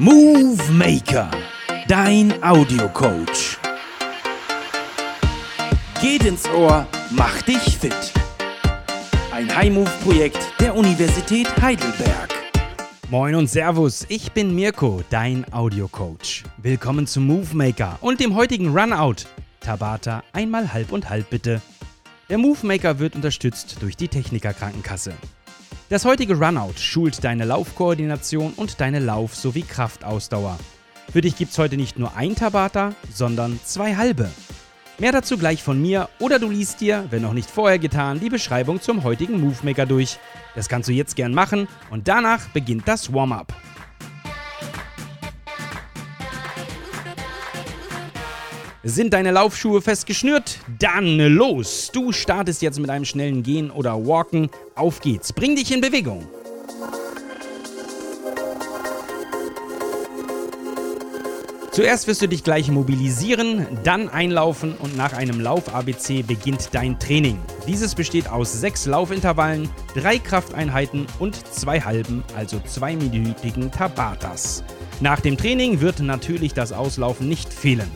Movie Maker, dein Audiocoach. Geht ins Ohr, mach dich fit. Ein High-Move-Projekt der Universität Heidelberg. Moin und Servus, ich bin Mirko, dein Audiocoach. Willkommen zum Move Maker und dem heutigen Runout. Tabata einmal halb und halb bitte. Der Move Maker wird unterstützt durch die Techniker Krankenkasse. Das heutige Runout schult deine Laufkoordination und deine Lauf- sowie Kraftausdauer. Für dich gibt's heute nicht nur ein Tabata, sondern zwei halbe. Mehr dazu gleich von mir oder du liest dir, wenn noch nicht vorher getan, die Beschreibung zum heutigen Movemaker durch. Das kannst du jetzt gern machen und danach beginnt das Warm-up. Sind deine Laufschuhe fest geschnürt? Dann los! Du startest jetzt mit einem schnellen Gehen oder Walken. Auf geht's! Bring dich in Bewegung! Zuerst wirst du dich gleich mobilisieren, dann einlaufen und nach einem Lauf-ABC beginnt dein Training. Dieses besteht aus sechs Laufintervallen, drei Krafteinheiten und zwei halben, also zweiminütigen Tabatas. Nach dem Training wird natürlich das Auslaufen nicht fehlen.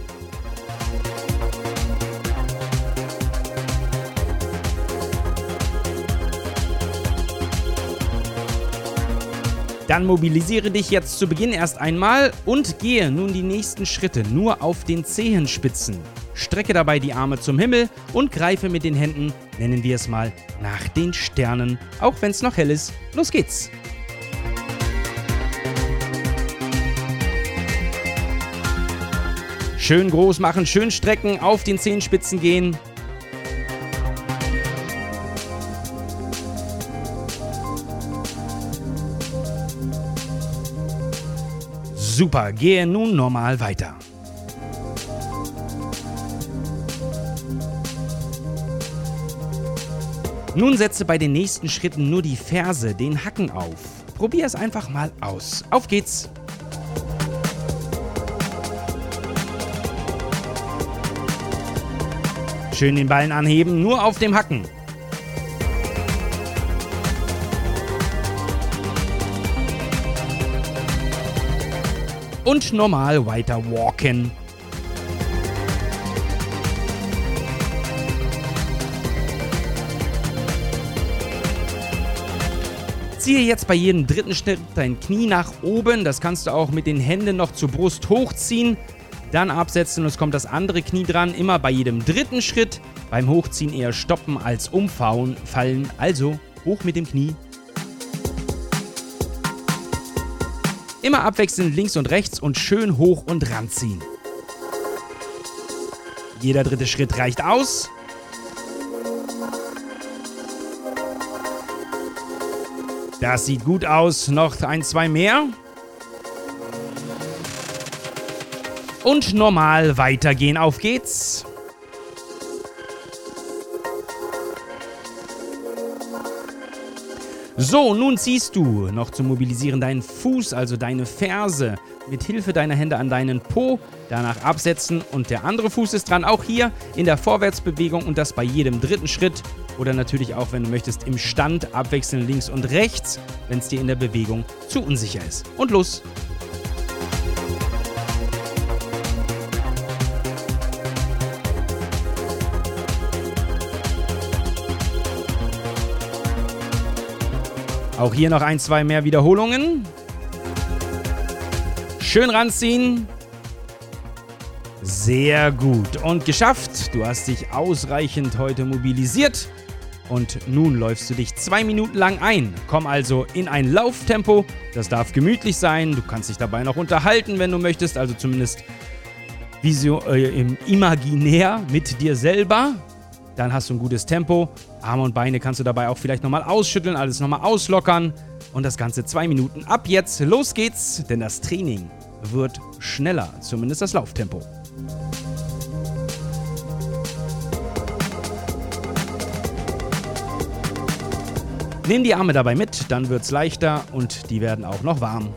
Dann mobilisiere dich jetzt zu Beginn erst einmal und gehe nun die nächsten Schritte nur auf den Zehenspitzen. Strecke dabei die Arme zum Himmel und greife mit den Händen, nennen wir es mal, nach den Sternen, auch wenn es noch hell ist. Los geht's! Schön groß machen, schön strecken, auf den Zehenspitzen gehen. Super, gehe nun normal weiter. Nun setze bei den nächsten Schritten nur die Ferse, den Hacken auf. Probier es einfach mal aus. Auf geht's! Schön den Ballen anheben, nur auf dem Hacken. Und normal weiter walken. Ziehe jetzt bei jedem dritten Schritt dein Knie nach oben. Das kannst du auch mit den Händen noch zur Brust hochziehen. Dann absetzen und es kommt das andere Knie dran. Immer bei jedem dritten Schritt. Beim Hochziehen eher stoppen als umfallen. Also hoch mit dem Knie Immer abwechselnd links und rechts und schön hoch und ranziehen. Jeder dritte Schritt reicht aus. Das sieht gut aus. Noch ein, zwei mehr. Und normal weitergehen. Auf geht's. So, nun ziehst du noch zum Mobilisieren deinen Fuß, also deine Ferse, mit Hilfe deiner Hände an deinen Po, danach absetzen und der andere Fuß ist dran. Auch hier in der Vorwärtsbewegung und das bei jedem dritten Schritt oder natürlich auch, wenn du möchtest, im Stand abwechseln links und rechts, wenn es dir in der Bewegung zu unsicher ist. Und los! Auch hier noch ein, zwei mehr Wiederholungen. Schön ranziehen. Sehr gut. Und geschafft. Du hast dich ausreichend heute mobilisiert. Und nun läufst du dich zwei Minuten lang ein. Komm also in ein Lauftempo. Das darf gemütlich sein. Du kannst dich dabei noch unterhalten, wenn du möchtest. Also zumindest visio, äh, imaginär mit dir selber. Dann hast du ein gutes Tempo. Arme und Beine kannst du dabei auch vielleicht nochmal ausschütteln, alles nochmal auslockern. Und das Ganze zwei Minuten. Ab jetzt, los geht's, denn das Training wird schneller, zumindest das Lauftempo. Nimm die Arme dabei mit, dann wird's leichter und die werden auch noch warm.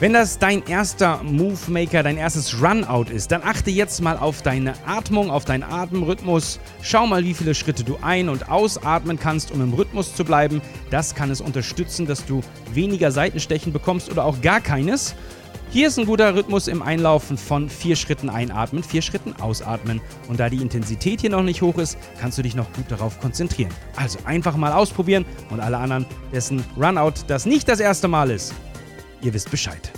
Wenn das dein erster Move Maker, dein erstes Run-Out ist, dann achte jetzt mal auf deine Atmung, auf deinen Atemrhythmus. Schau mal, wie viele Schritte du ein- und ausatmen kannst, um im Rhythmus zu bleiben. Das kann es unterstützen, dass du weniger Seitenstechen bekommst oder auch gar keines. Hier ist ein guter Rhythmus im Einlaufen von vier Schritten einatmen, vier Schritten ausatmen. Und da die Intensität hier noch nicht hoch ist, kannst du dich noch gut darauf konzentrieren. Also einfach mal ausprobieren und alle anderen, dessen Runout das nicht das erste Mal ist, Ihr wisst Bescheid.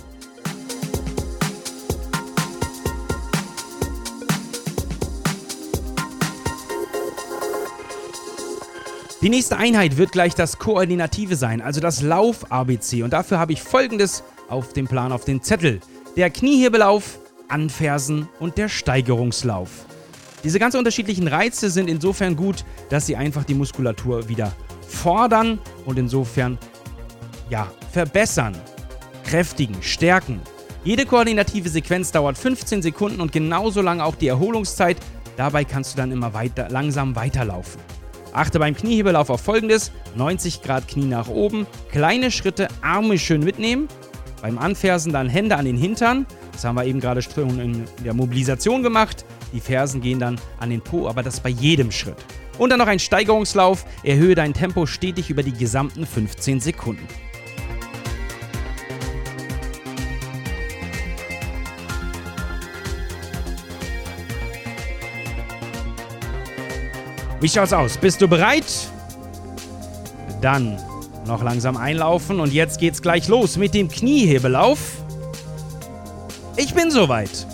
Die nächste Einheit wird gleich das Koordinative sein, also das Lauf-ABC. Und dafür habe ich folgendes auf dem Plan, auf den Zettel. Der Kniehebelauf, Anfersen und der Steigerungslauf. Diese ganz unterschiedlichen Reize sind insofern gut, dass sie einfach die Muskulatur wieder fordern und insofern ja, verbessern kräftigen, stärken. Jede koordinative Sequenz dauert 15 Sekunden und genauso lange auch die Erholungszeit. Dabei kannst du dann immer weiter, langsam weiterlaufen. Achte beim Kniehebelauf auf folgendes: 90 Grad Knie nach oben, kleine Schritte, Arme schön mitnehmen. Beim Anfersen dann Hände an den Hintern. Das haben wir eben gerade schon in der Mobilisation gemacht. Die Fersen gehen dann an den Po, aber das bei jedem Schritt. Und dann noch ein Steigerungslauf. Erhöhe dein Tempo stetig über die gesamten 15 Sekunden. Wie schaut's aus? Bist du bereit? Dann noch langsam einlaufen und jetzt geht's gleich los mit dem Kniehebelauf. Ich bin soweit.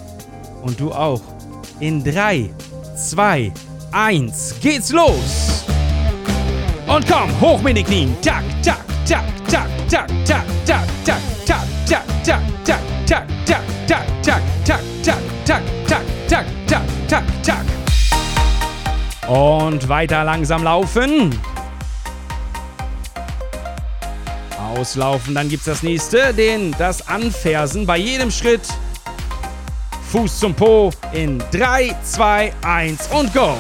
Und du auch. In 3, 2, 1, geht's los! Und komm, hoch mit den Knien. Tak, tak, tak, tak, tak, tak, tak, tak, tak, tak, tak, Und weiter langsam laufen. Auslaufen, dann gibt es das nächste, den, das Anfersen bei jedem Schritt. Fuß zum Po in 3, 2, 1 und go.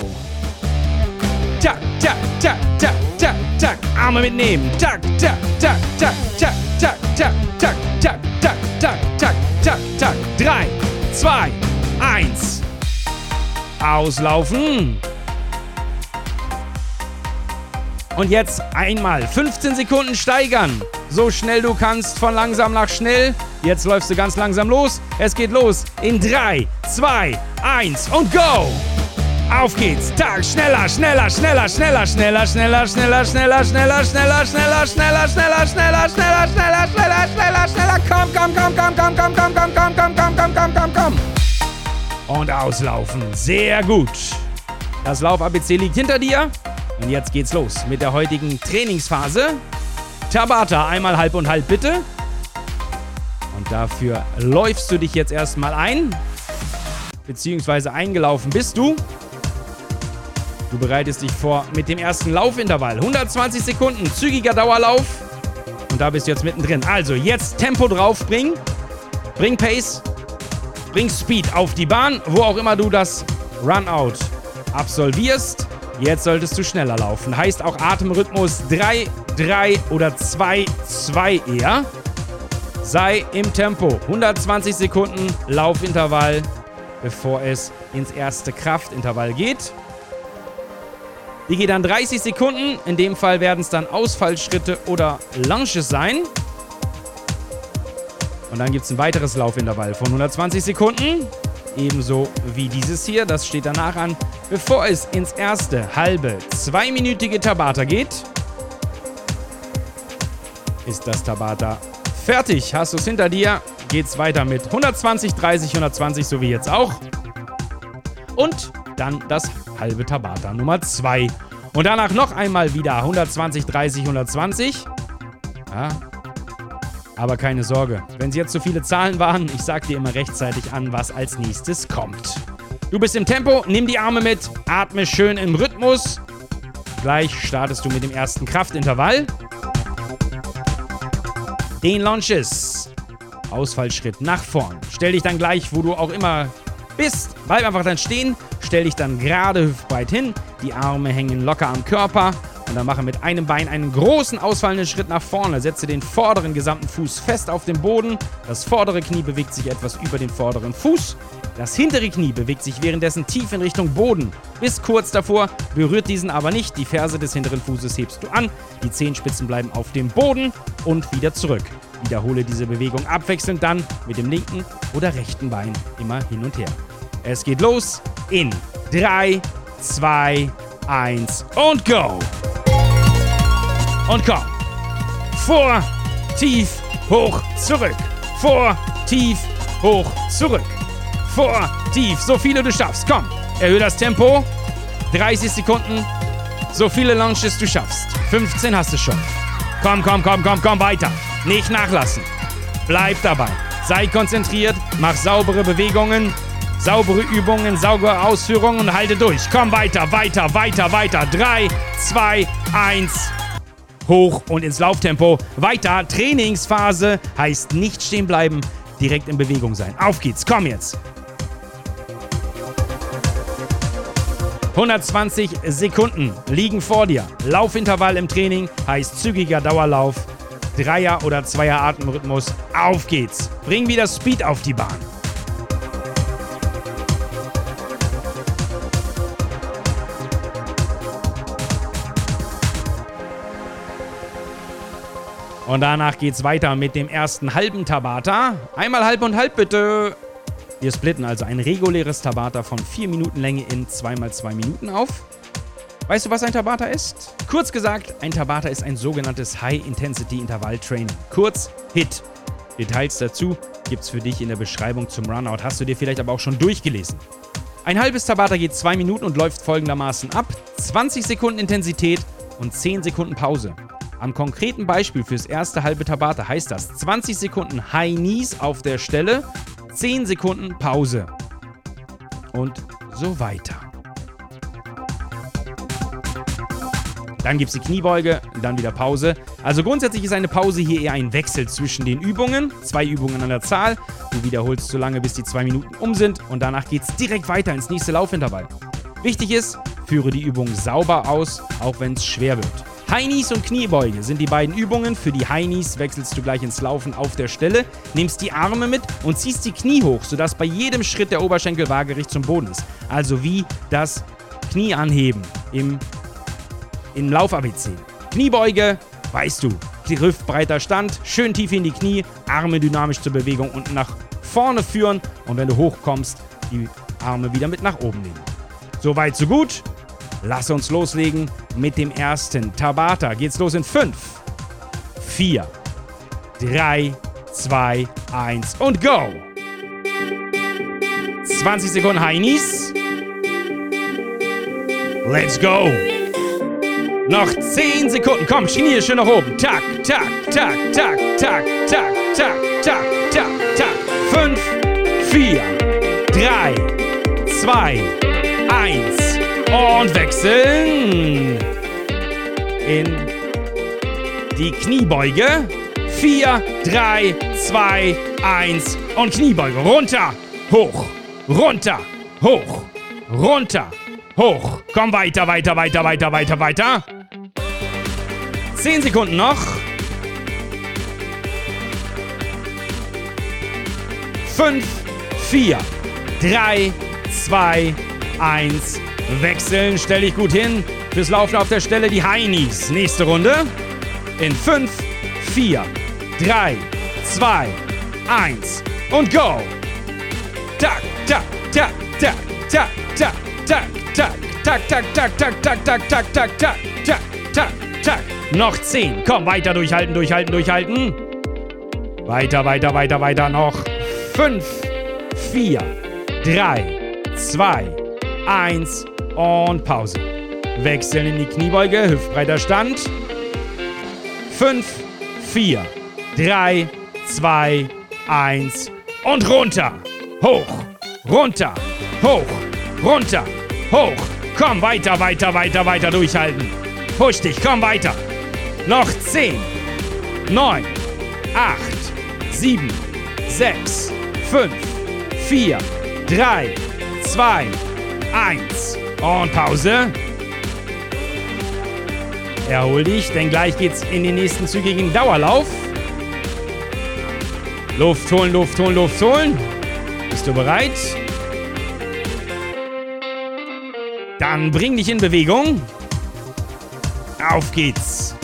Tak, tak, tak, tak, tak, tak. Arme mitnehmen. Tak, tak, tak, tak, tak, tak, tak, tak, tak, tak, tak, tak, tak, tak. 3, 2, 1. Auslaufen. Und jetzt einmal 15 Sekunden steigern. So schnell du kannst, von langsam nach schnell. Jetzt läufst du ganz langsam los. Es geht los in 3, 2, 1 und go! Auf geht's. Tag, schneller, schneller, schneller, schneller, schneller, schneller, schneller, schneller, schneller, schneller, schneller, schneller, schneller, schneller, schneller, schneller, schneller, schneller, schneller. Komm, komm, komm, komm, komm, komm, komm, komm, komm, komm, komm, komm, komm, komm, komm. Und auslaufen. Sehr gut. Das Lauf-ABC liegt hinter dir. Und jetzt geht's los mit der heutigen Trainingsphase. Tabata, einmal halb und halb bitte. Und dafür läufst du dich jetzt erstmal ein. Beziehungsweise eingelaufen bist du. Du bereitest dich vor mit dem ersten Laufintervall. 120 Sekunden, zügiger Dauerlauf. Und da bist du jetzt mittendrin. Also jetzt Tempo draufbringen. Bring Pace. Bring Speed auf die Bahn, wo auch immer du das Runout absolvierst. Jetzt solltest du schneller laufen. Heißt auch Atemrhythmus 3, 3 oder 2, 2 eher. Sei im Tempo. 120 Sekunden Laufintervall, bevor es ins erste Kraftintervall geht. Die geht dann 30 Sekunden. In dem Fall werden es dann Ausfallschritte oder Lunges sein. Und dann gibt es ein weiteres Laufintervall von 120 Sekunden. Ebenso wie dieses hier, das steht danach an. Bevor es ins erste halbe, zweiminütige Tabata geht, ist das Tabata fertig. Hast du es hinter dir, geht's weiter mit 120, 30, 120, so wie jetzt auch. Und dann das halbe Tabata Nummer 2. Und danach noch einmal wieder 120, 30, 120. Ja, aber keine Sorge, wenn es jetzt zu viele Zahlen waren, ich sag dir immer rechtzeitig an, was als nächstes kommt. Du bist im Tempo, nimm die Arme mit, atme schön im Rhythmus. Gleich startest du mit dem ersten Kraftintervall. Den Launches. Ausfallschritt nach vorn. Stell dich dann gleich, wo du auch immer bist. Bleib einfach dann stehen. Stell dich dann gerade hüftbreit hin. Die Arme hängen locker am Körper. Und dann mache mit einem Bein einen großen ausfallenden Schritt nach vorne. Setze den vorderen gesamten Fuß fest auf den Boden. Das vordere Knie bewegt sich etwas über den vorderen Fuß. Das hintere Knie bewegt sich währenddessen tief in Richtung Boden. Bis kurz davor, berührt diesen aber nicht. Die Ferse des hinteren Fußes hebst du an. Die Zehenspitzen bleiben auf dem Boden und wieder zurück. Wiederhole diese Bewegung abwechselnd dann mit dem linken oder rechten Bein immer hin und her. Es geht los in 3, 2, 1 und go! Und komm. Vor, tief, hoch, zurück. Vor, tief, hoch, zurück. Vor, tief, so viele du schaffst. Komm, erhöhe das Tempo. 30 Sekunden, so viele Launches du schaffst. 15 hast du schon. Komm, komm, komm, komm, komm, weiter. Nicht nachlassen. Bleib dabei. Sei konzentriert, mach saubere Bewegungen, saubere Übungen, saubere Ausführungen und halte durch. Komm weiter, weiter, weiter, weiter. 3, 2, 1 hoch und ins Lauftempo. Weiter, Trainingsphase heißt nicht stehen bleiben, direkt in Bewegung sein. Auf geht's, komm jetzt. 120 Sekunden liegen vor dir. Laufintervall im Training heißt zügiger Dauerlauf. Dreier- oder Zweier-Atemrhythmus. Auf geht's. Bring wieder Speed auf die Bahn. Und danach geht's weiter mit dem ersten halben Tabata. Einmal halb und halb bitte. Wir splitten also ein reguläres Tabata von 4 Minuten Länge in 2x2 Minuten auf. Weißt du, was ein Tabata ist? Kurz gesagt, ein Tabata ist ein sogenanntes High-Intensity-Intervall-Training. Kurz HIT. Details dazu gibt's für dich in der Beschreibung zum Runout. Hast du dir vielleicht aber auch schon durchgelesen. Ein halbes Tabata geht 2 Minuten und läuft folgendermaßen ab: 20 Sekunden Intensität und 10 Sekunden Pause. Am konkreten Beispiel fürs erste halbe Tabata heißt das 20 Sekunden High Knees auf der Stelle, 10 Sekunden Pause. Und so weiter. Dann gibt es die Kniebeuge, dann wieder Pause. Also grundsätzlich ist eine Pause hier eher ein Wechsel zwischen den Übungen. Zwei Übungen an der Zahl. Du wiederholst so lange, bis die zwei Minuten um sind. Und danach geht es direkt weiter ins nächste Laufintervall. Wichtig ist, führe die Übung sauber aus, auch wenn es schwer wird. Heinis und Kniebeuge sind die beiden Übungen. Für die Heinis wechselst du gleich ins Laufen auf der Stelle, nimmst die Arme mit und ziehst die Knie hoch, sodass bei jedem Schritt der Oberschenkel waagerecht zum Boden ist. Also wie das Knie anheben im, im Lauf-ABC. Kniebeuge, weißt du, hüftbreiter Stand, schön tief in die Knie, Arme dynamisch zur Bewegung und nach vorne führen und wenn du hochkommst, die Arme wieder mit nach oben nehmen. Soweit, so gut. Lass uns loslegen mit dem ersten. Tabata geht's los in 5, 4, 3, 2, 1 und go! 20 Sekunden Heinis. Let's go! Noch 10 Sekunden. Komm, Knie schön nach oben. Tak, tak, tak, tak, tak, tak, tak, tak, tak, tak. 5, 4, 3, 2, 1. Und wechseln in die Kniebeuge. 4, 3, 2, 1 und Kniebeuge. Runter, hoch, runter, hoch, runter, hoch. Komm weiter, weiter, weiter, weiter, weiter, weiter. 10 Sekunden noch. 5, 4, 3, 2, 1. Wechseln, stell dich gut hin. Fürs Laufen auf der Stelle die Heinis. Nächste Runde. In 5, 4, 3, 2, 1 und go. Tak, tak, tak, tak, tak, tak, tak, tak, tak, tak, tak, tak, tak, tak, tak, tak, tak, tak, tak, tak. Noch 10. Komm, weiter durchhalten, durchhalten, durchhalten. Weiter, weiter, weiter, weiter. Noch 5, 4, 3, 2, 1 und Pause. Wechseln in die Kniebeuge, hüftbreiter Stand. 5, 4, 3, 2, 1 und runter. Hoch, runter, hoch, runter, hoch. Komm, weiter, weiter, weiter, weiter durchhalten. Push dich, komm weiter. Noch 10, 9, 8, 7, 6, 5, 4, 3, 2, 1. Und Pause. Erhol dich, denn gleich geht's in den nächsten zügigen Dauerlauf. Luft holen, Luft holen, Luft holen. Bist du bereit? Dann bring dich in Bewegung. Auf geht's.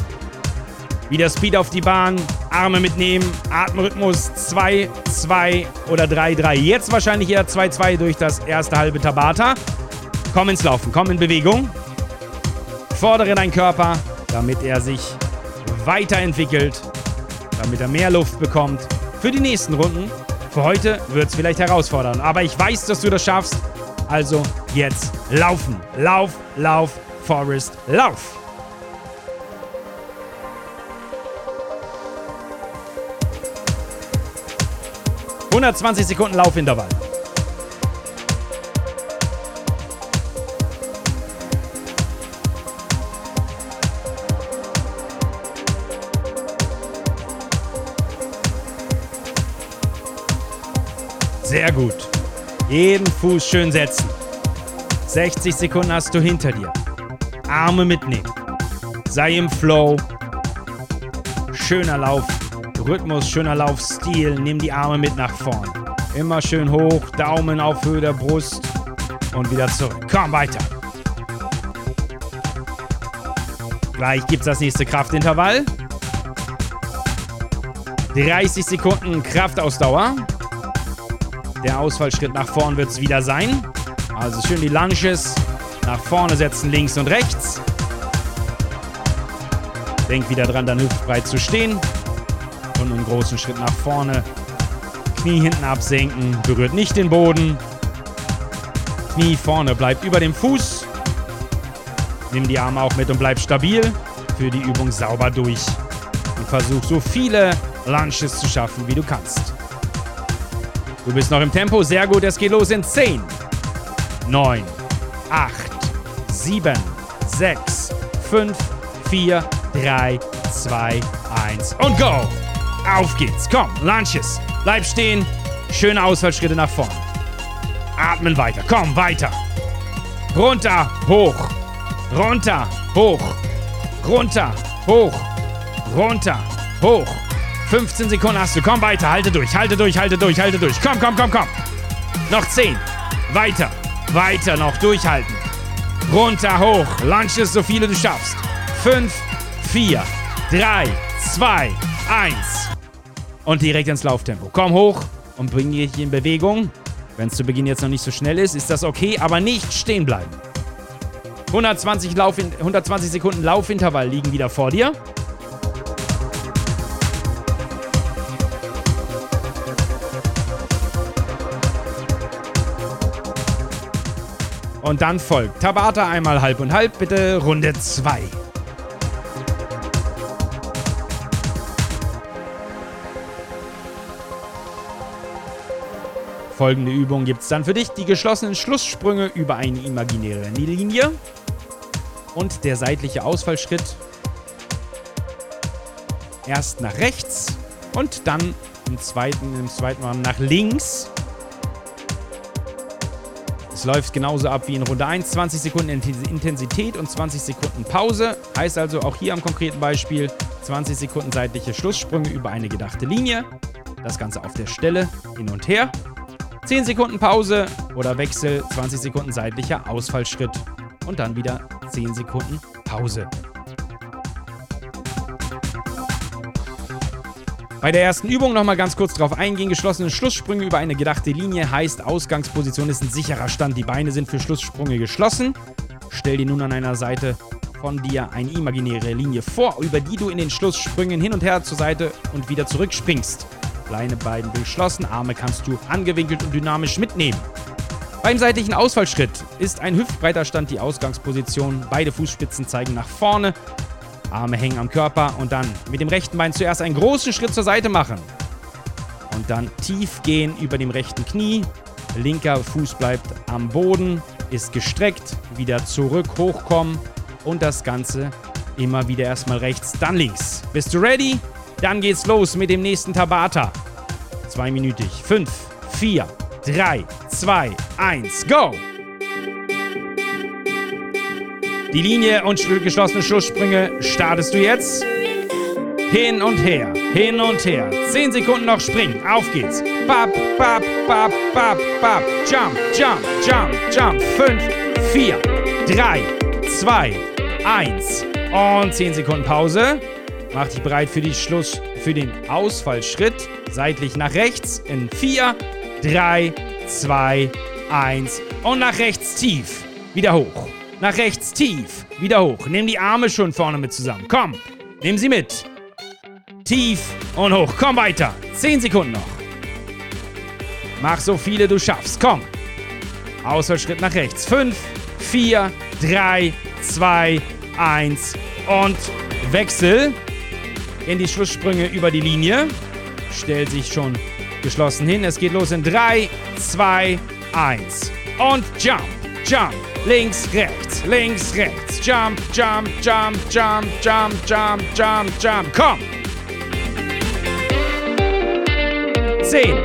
Wieder Speed auf die Bahn, Arme mitnehmen, Atemrhythmus 2, 2 oder 3, 3. Jetzt wahrscheinlich eher 2, 2 durch das erste halbe Tabata. Komm ins Laufen, komm in Bewegung. Fordere deinen Körper, damit er sich weiterentwickelt, damit er mehr Luft bekommt für die nächsten Runden. Für heute wird es vielleicht herausfordern, aber ich weiß, dass du das schaffst. Also jetzt laufen. Lauf, lauf, Forest, lauf. 120 Sekunden Laufintervall. Sehr gut. Jeden Fuß schön setzen. 60 Sekunden hast du hinter dir. Arme mitnehmen. Sei im Flow. Schöner Lauf. Rhythmus, schöner Laufstil. Nimm die Arme mit nach vorn. Immer schön hoch, Daumen auf Höhe der Brust und wieder zurück. Komm weiter. Gleich gibt's das nächste Kraftintervall. 30 Sekunden Kraftausdauer. Der Ausfallschritt nach vorn wird es wieder sein. Also schön die Lunges nach vorne setzen, links und rechts. Denk wieder dran, dann hüftbreit zu stehen und einen großen Schritt nach vorne. Knie hinten absenken, berührt nicht den Boden. Knie vorne, bleibt über dem Fuß. Nimm die Arme auch mit und bleib stabil. Für die Übung sauber durch. Und versuch so viele Lunches zu schaffen, wie du kannst. Du bist noch im Tempo, sehr gut. Es geht los in 10, 9, 8, 7, 6, 5, 4, 3, 2, 1 und go! Auf geht's. Komm, Lunches. Bleib stehen. Schöne Ausfallschritte nach vorn. Atmen weiter. Komm, weiter. Runter, hoch. Runter, hoch. Runter, hoch. Runter, hoch. 15 Sekunden hast du. Komm weiter. Halte durch, halte durch, halte durch, halte durch. Komm, komm, komm, komm. Noch 10. Weiter. Weiter noch. Durchhalten. Runter, hoch. Lunches, so viele du schaffst. 5, 4, 3, 2, 1 und direkt ins Lauftempo. Komm hoch und bring dich in Bewegung. Wenn es zu Beginn jetzt noch nicht so schnell ist, ist das okay, aber nicht stehen bleiben. 120, Lauf 120 Sekunden Laufintervall liegen wieder vor dir. Und dann folgt Tabata einmal halb und halb, bitte Runde 2. Folgende Übung gibt es dann für dich. Die geschlossenen Schlusssprünge über eine imaginäre Linie und der seitliche Ausfallschritt erst nach rechts und dann im zweiten, im zweiten Mal nach links. Es läuft genauso ab wie in Runde 1. 20 Sekunden Intensität und 20 Sekunden Pause. Heißt also auch hier am konkreten Beispiel 20 Sekunden seitliche Schlusssprünge über eine gedachte Linie. Das Ganze auf der Stelle hin und her. 10 Sekunden Pause oder Wechsel, 20 Sekunden seitlicher Ausfallschritt und dann wieder 10 Sekunden Pause. Bei der ersten Übung nochmal ganz kurz drauf eingehen. Geschlossene Schlusssprünge über eine gedachte Linie heißt, Ausgangsposition ist ein sicherer Stand. Die Beine sind für Schlusssprünge geschlossen. Stell dir nun an einer Seite von dir eine imaginäre Linie vor, über die du in den Schlusssprüngen hin und her zur Seite und wieder zurückspringst. Kleine Beine geschlossen, Arme kannst du angewinkelt und dynamisch mitnehmen. Beim seitlichen Ausfallschritt ist ein hüftbreiter Stand die Ausgangsposition. Beide Fußspitzen zeigen nach vorne, Arme hängen am Körper und dann mit dem rechten Bein zuerst einen großen Schritt zur Seite machen. Und dann tief gehen über dem rechten Knie. Linker Fuß bleibt am Boden, ist gestreckt, wieder zurück, hochkommen und das Ganze immer wieder erstmal rechts, dann links. Bist du ready? Dann geht's los mit dem nächsten Tabata. Zweiminütig. Fünf, vier, drei, zwei, eins, go! Die Linie und geschlossene Schlusssprünge startest du jetzt. Hin und her, hin und her. Zehn Sekunden noch springen. Auf geht's. Bap, bap, bap, bap, bap. Jump, jump, jump, jump. Fünf, vier, drei, zwei, eins. Und zehn Sekunden Pause. Mach dich bereit für, die Schluss, für den Ausfallschritt. Seitlich nach rechts in vier, drei, zwei, eins. Und nach rechts tief. Wieder hoch. Nach rechts tief. Wieder hoch. Nimm die Arme schon vorne mit zusammen. Komm. Nimm sie mit. Tief und hoch. Komm weiter. Zehn Sekunden noch. Mach so viele du schaffst. Komm. Ausfallschritt nach rechts. Fünf, vier, drei, zwei, eins. Und Wechsel in die Schlusssprünge über die Linie. Stellt sich schon geschlossen hin. Es geht los in 3, 2, 1. Und Jump, Jump. Links, rechts, links, rechts. Jump, Jump, Jump, Jump, Jump, Jump, Jump, Jump. Komm. 10.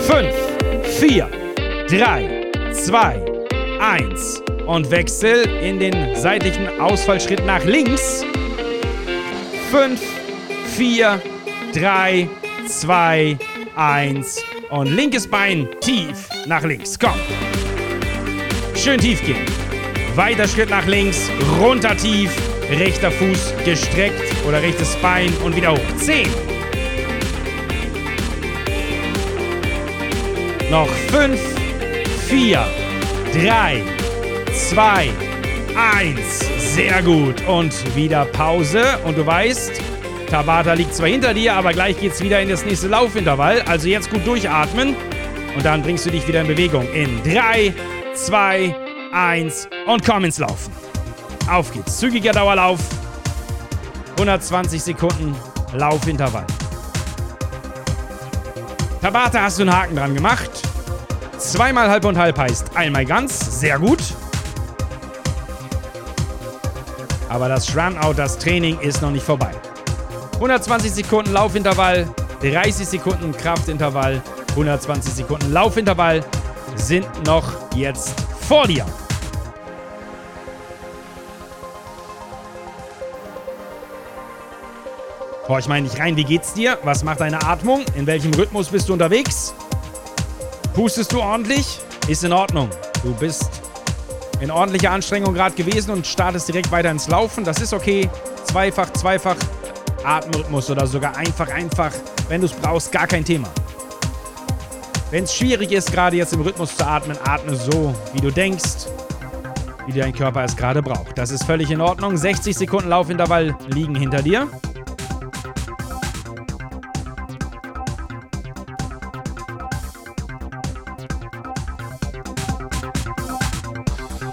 5, 4, 3, 2, 1 und Wechsel in den seitlichen Ausfallschritt nach links. 5, 4, 3, 2, 1 und linkes Bein tief nach links. Komm. Schön tief gehen. Weiter Schritt nach links, runter tief, rechter Fuß gestreckt oder rechtes Bein und wieder hoch. 10. Noch 5, 4, 3, 2, 1. Sehr gut. Und wieder Pause. Und du weißt, Tabata liegt zwar hinter dir, aber gleich geht es wieder in das nächste Laufintervall. Also jetzt gut durchatmen. Und dann bringst du dich wieder in Bewegung. In 3, 2, 1 und komm ins Laufen. Auf geht's. Zügiger Dauerlauf. 120 Sekunden Laufintervall. Tabata hast du einen Haken dran gemacht. Zweimal halb und halb heißt einmal ganz. Sehr gut. Aber das Runout, das Training ist noch nicht vorbei. 120 Sekunden Laufintervall, 30 Sekunden Kraftintervall, 120 Sekunden Laufintervall sind noch jetzt vor dir. Horch mal nicht rein, wie geht's dir? Was macht deine Atmung? In welchem Rhythmus bist du unterwegs? Pustest du ordentlich? Ist in Ordnung. Du bist in ordentlicher Anstrengung gerade gewesen und startest direkt weiter ins Laufen. Das ist okay. Zweifach, zweifach Atemrhythmus oder sogar einfach, einfach, wenn du es brauchst, gar kein Thema. Wenn es schwierig ist, gerade jetzt im Rhythmus zu atmen, atme so, wie du denkst, wie dein Körper es gerade braucht. Das ist völlig in Ordnung. 60 Sekunden Laufintervall liegen hinter dir.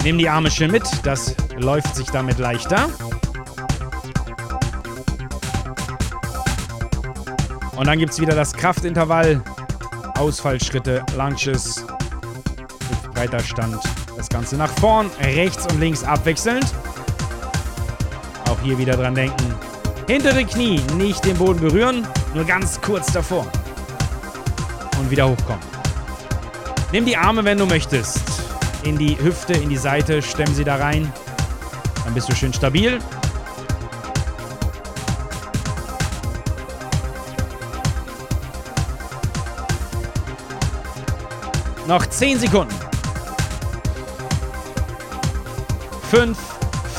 Nimm die Arme schön mit, das läuft sich damit leichter. Und dann gibt es wieder das Kraftintervall, Ausfallschritte, Lunches, breiter Stand. Das Ganze nach vorn, rechts und links abwechselnd. Auch hier wieder dran denken. Hintere Knie nicht den Boden berühren, nur ganz kurz davor. Und wieder hochkommen. Nimm die Arme, wenn du möchtest in die Hüfte, in die Seite, stemm sie da rein. Dann bist du schön stabil. Noch 10 Sekunden. 5,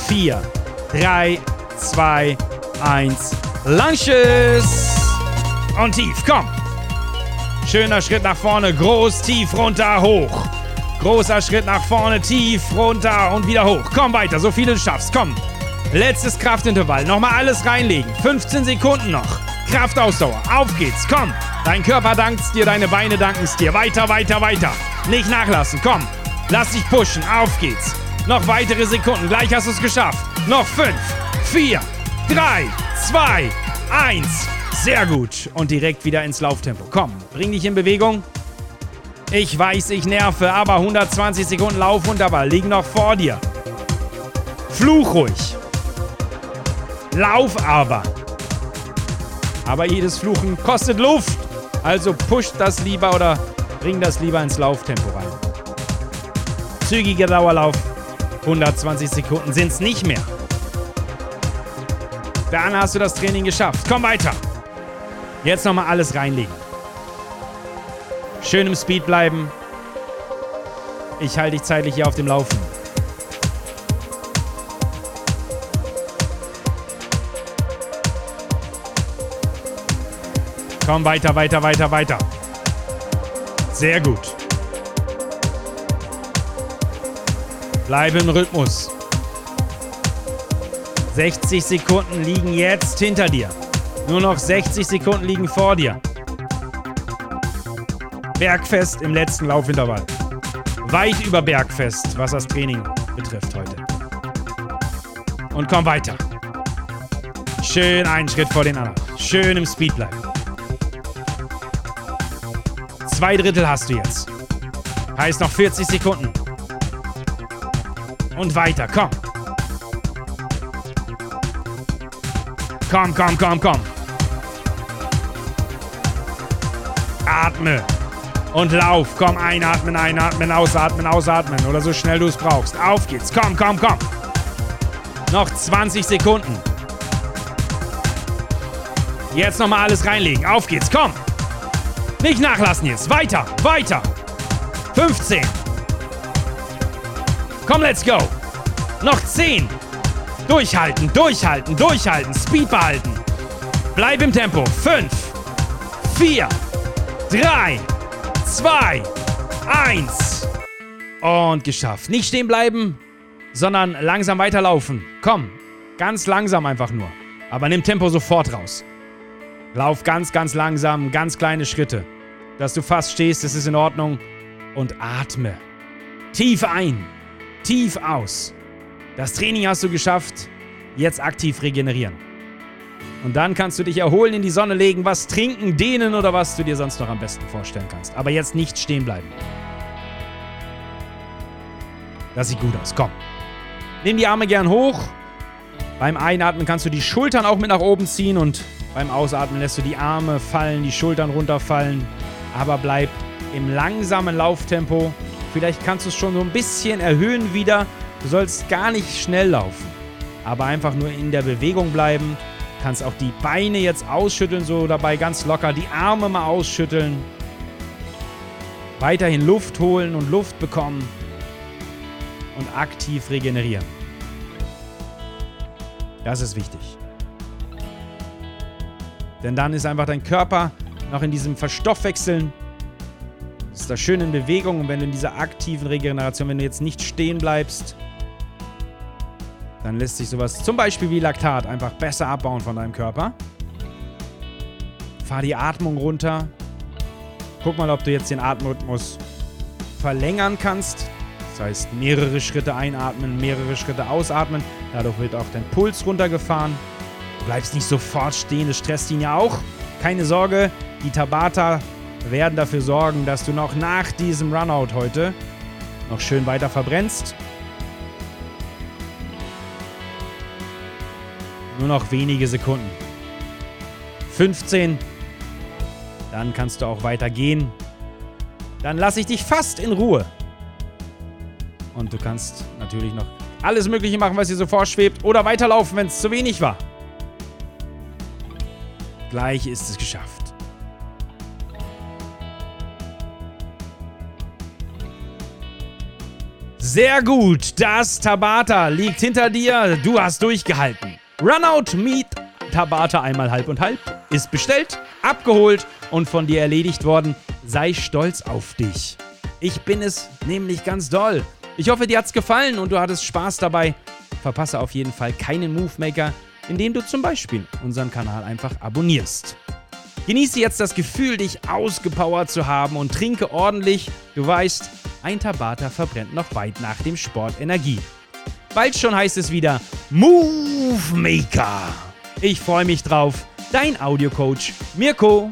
4, 3, 2, 1. Lunches! Und tief, komm! Schöner Schritt nach vorne, groß, tief, runter, hoch. Großer Schritt nach vorne, tief, runter und wieder hoch. Komm weiter, so viel du schaffst. Komm. Letztes Kraftintervall. Nochmal alles reinlegen. 15 Sekunden noch. Kraftausdauer. Auf geht's. Komm. Dein Körper dankt's dir, deine Beine danken's dir. Weiter, weiter, weiter. Nicht nachlassen. Komm. Lass dich pushen. Auf geht's. Noch weitere Sekunden. Gleich hast du es geschafft. Noch 5, 4, 3, 2, 1. Sehr gut. Und direkt wieder ins Lauftempo. Komm, bring dich in Bewegung. Ich weiß, ich nerve, aber 120 Sekunden Lauf und dabei liegen noch vor dir. Fluch ruhig. Lauf aber. Aber jedes Fluchen kostet Luft. Also pusht das lieber oder bring das lieber ins Lauftempo rein. Zügiger Dauerlauf. 120 Sekunden sind es nicht mehr. Dann hast du das Training geschafft. Komm weiter. Jetzt nochmal alles reinlegen. Schön im Speed bleiben. Ich halte dich zeitlich hier auf dem Laufen. Komm weiter, weiter, weiter, weiter. Sehr gut. Bleibe im Rhythmus. 60 Sekunden liegen jetzt hinter dir. Nur noch 60 Sekunden liegen vor dir. Bergfest im letzten Laufintervall. Weit über Bergfest, was das Training betrifft heute. Und komm weiter. Schön einen Schritt vor den anderen. Schön im Speed bleiben. Zwei Drittel hast du jetzt. Heißt noch 40 Sekunden. Und weiter, komm. Komm, komm, komm, komm. Atme. Und lauf. Komm, einatmen, einatmen, ausatmen, ausatmen. Oder so schnell du es brauchst. Auf geht's. Komm, komm, komm. Noch 20 Sekunden. Jetzt nochmal alles reinlegen. Auf geht's. Komm. Nicht nachlassen jetzt. Weiter, weiter. 15. Komm, let's go. Noch 10. Durchhalten, durchhalten, durchhalten. Speed behalten. Bleib im Tempo. 5, 4, 3, 2, 1. Und geschafft. Nicht stehen bleiben, sondern langsam weiterlaufen. Komm, ganz langsam einfach nur. Aber nimm Tempo sofort raus. Lauf ganz, ganz langsam, ganz kleine Schritte. Dass du fast stehst, das ist in Ordnung. Und atme. Tief ein, tief aus. Das Training hast du geschafft. Jetzt aktiv regenerieren. Und dann kannst du dich erholen, in die Sonne legen, was trinken, dehnen oder was du dir sonst noch am besten vorstellen kannst. Aber jetzt nicht stehen bleiben. Das sieht gut aus. Komm. Nimm die Arme gern hoch. Beim Einatmen kannst du die Schultern auch mit nach oben ziehen und beim Ausatmen lässt du die Arme fallen, die Schultern runterfallen aber bleib im langsamen Lauftempo. Vielleicht kannst du es schon so ein bisschen erhöhen wieder. Du sollst gar nicht schnell laufen, aber einfach nur in der Bewegung bleiben. Du kannst auch die Beine jetzt ausschütteln, so dabei ganz locker, die Arme mal ausschütteln. Weiterhin Luft holen und Luft bekommen und aktiv regenerieren. Das ist wichtig. Denn dann ist einfach dein Körper noch in diesem Verstoffwechseln. Das ist da schön in Bewegung und wenn du in dieser aktiven Regeneration, wenn du jetzt nicht stehen bleibst, dann lässt sich sowas zum Beispiel wie Laktat einfach besser abbauen von deinem Körper. Fahr die Atmung runter. Guck mal, ob du jetzt den Atemrhythmus verlängern kannst. Das heißt, mehrere Schritte einatmen, mehrere Schritte ausatmen. Dadurch wird auch dein Puls runtergefahren. Du bleibst nicht sofort stehen, das stresst ihn ja auch. Keine Sorge, die Tabata werden dafür sorgen, dass du noch nach diesem Runout heute noch schön weiter verbrennst. Nur noch wenige Sekunden. 15. Dann kannst du auch weiter gehen. Dann lasse ich dich fast in Ruhe. Und du kannst natürlich noch alles Mögliche machen, was dir so vorschwebt. Oder weiterlaufen, wenn es zu wenig war. Gleich ist es geschafft. Sehr gut, das Tabata liegt hinter dir. Du hast durchgehalten. Runout Meet Tabata einmal halb und halb ist bestellt, abgeholt und von dir erledigt worden. Sei stolz auf dich. Ich bin es nämlich ganz doll. Ich hoffe, dir hat's gefallen und du hattest Spaß dabei. Verpasse auf jeden Fall keinen Movemaker, indem du zum Beispiel unseren Kanal einfach abonnierst. Genieße jetzt das Gefühl, dich ausgepowert zu haben und trinke ordentlich. Du weißt, ein Tabata verbrennt noch weit nach dem Sport Energie. Bald schon heißt es wieder Move Maker. Ich freue mich drauf. Dein Audiocoach Mirko.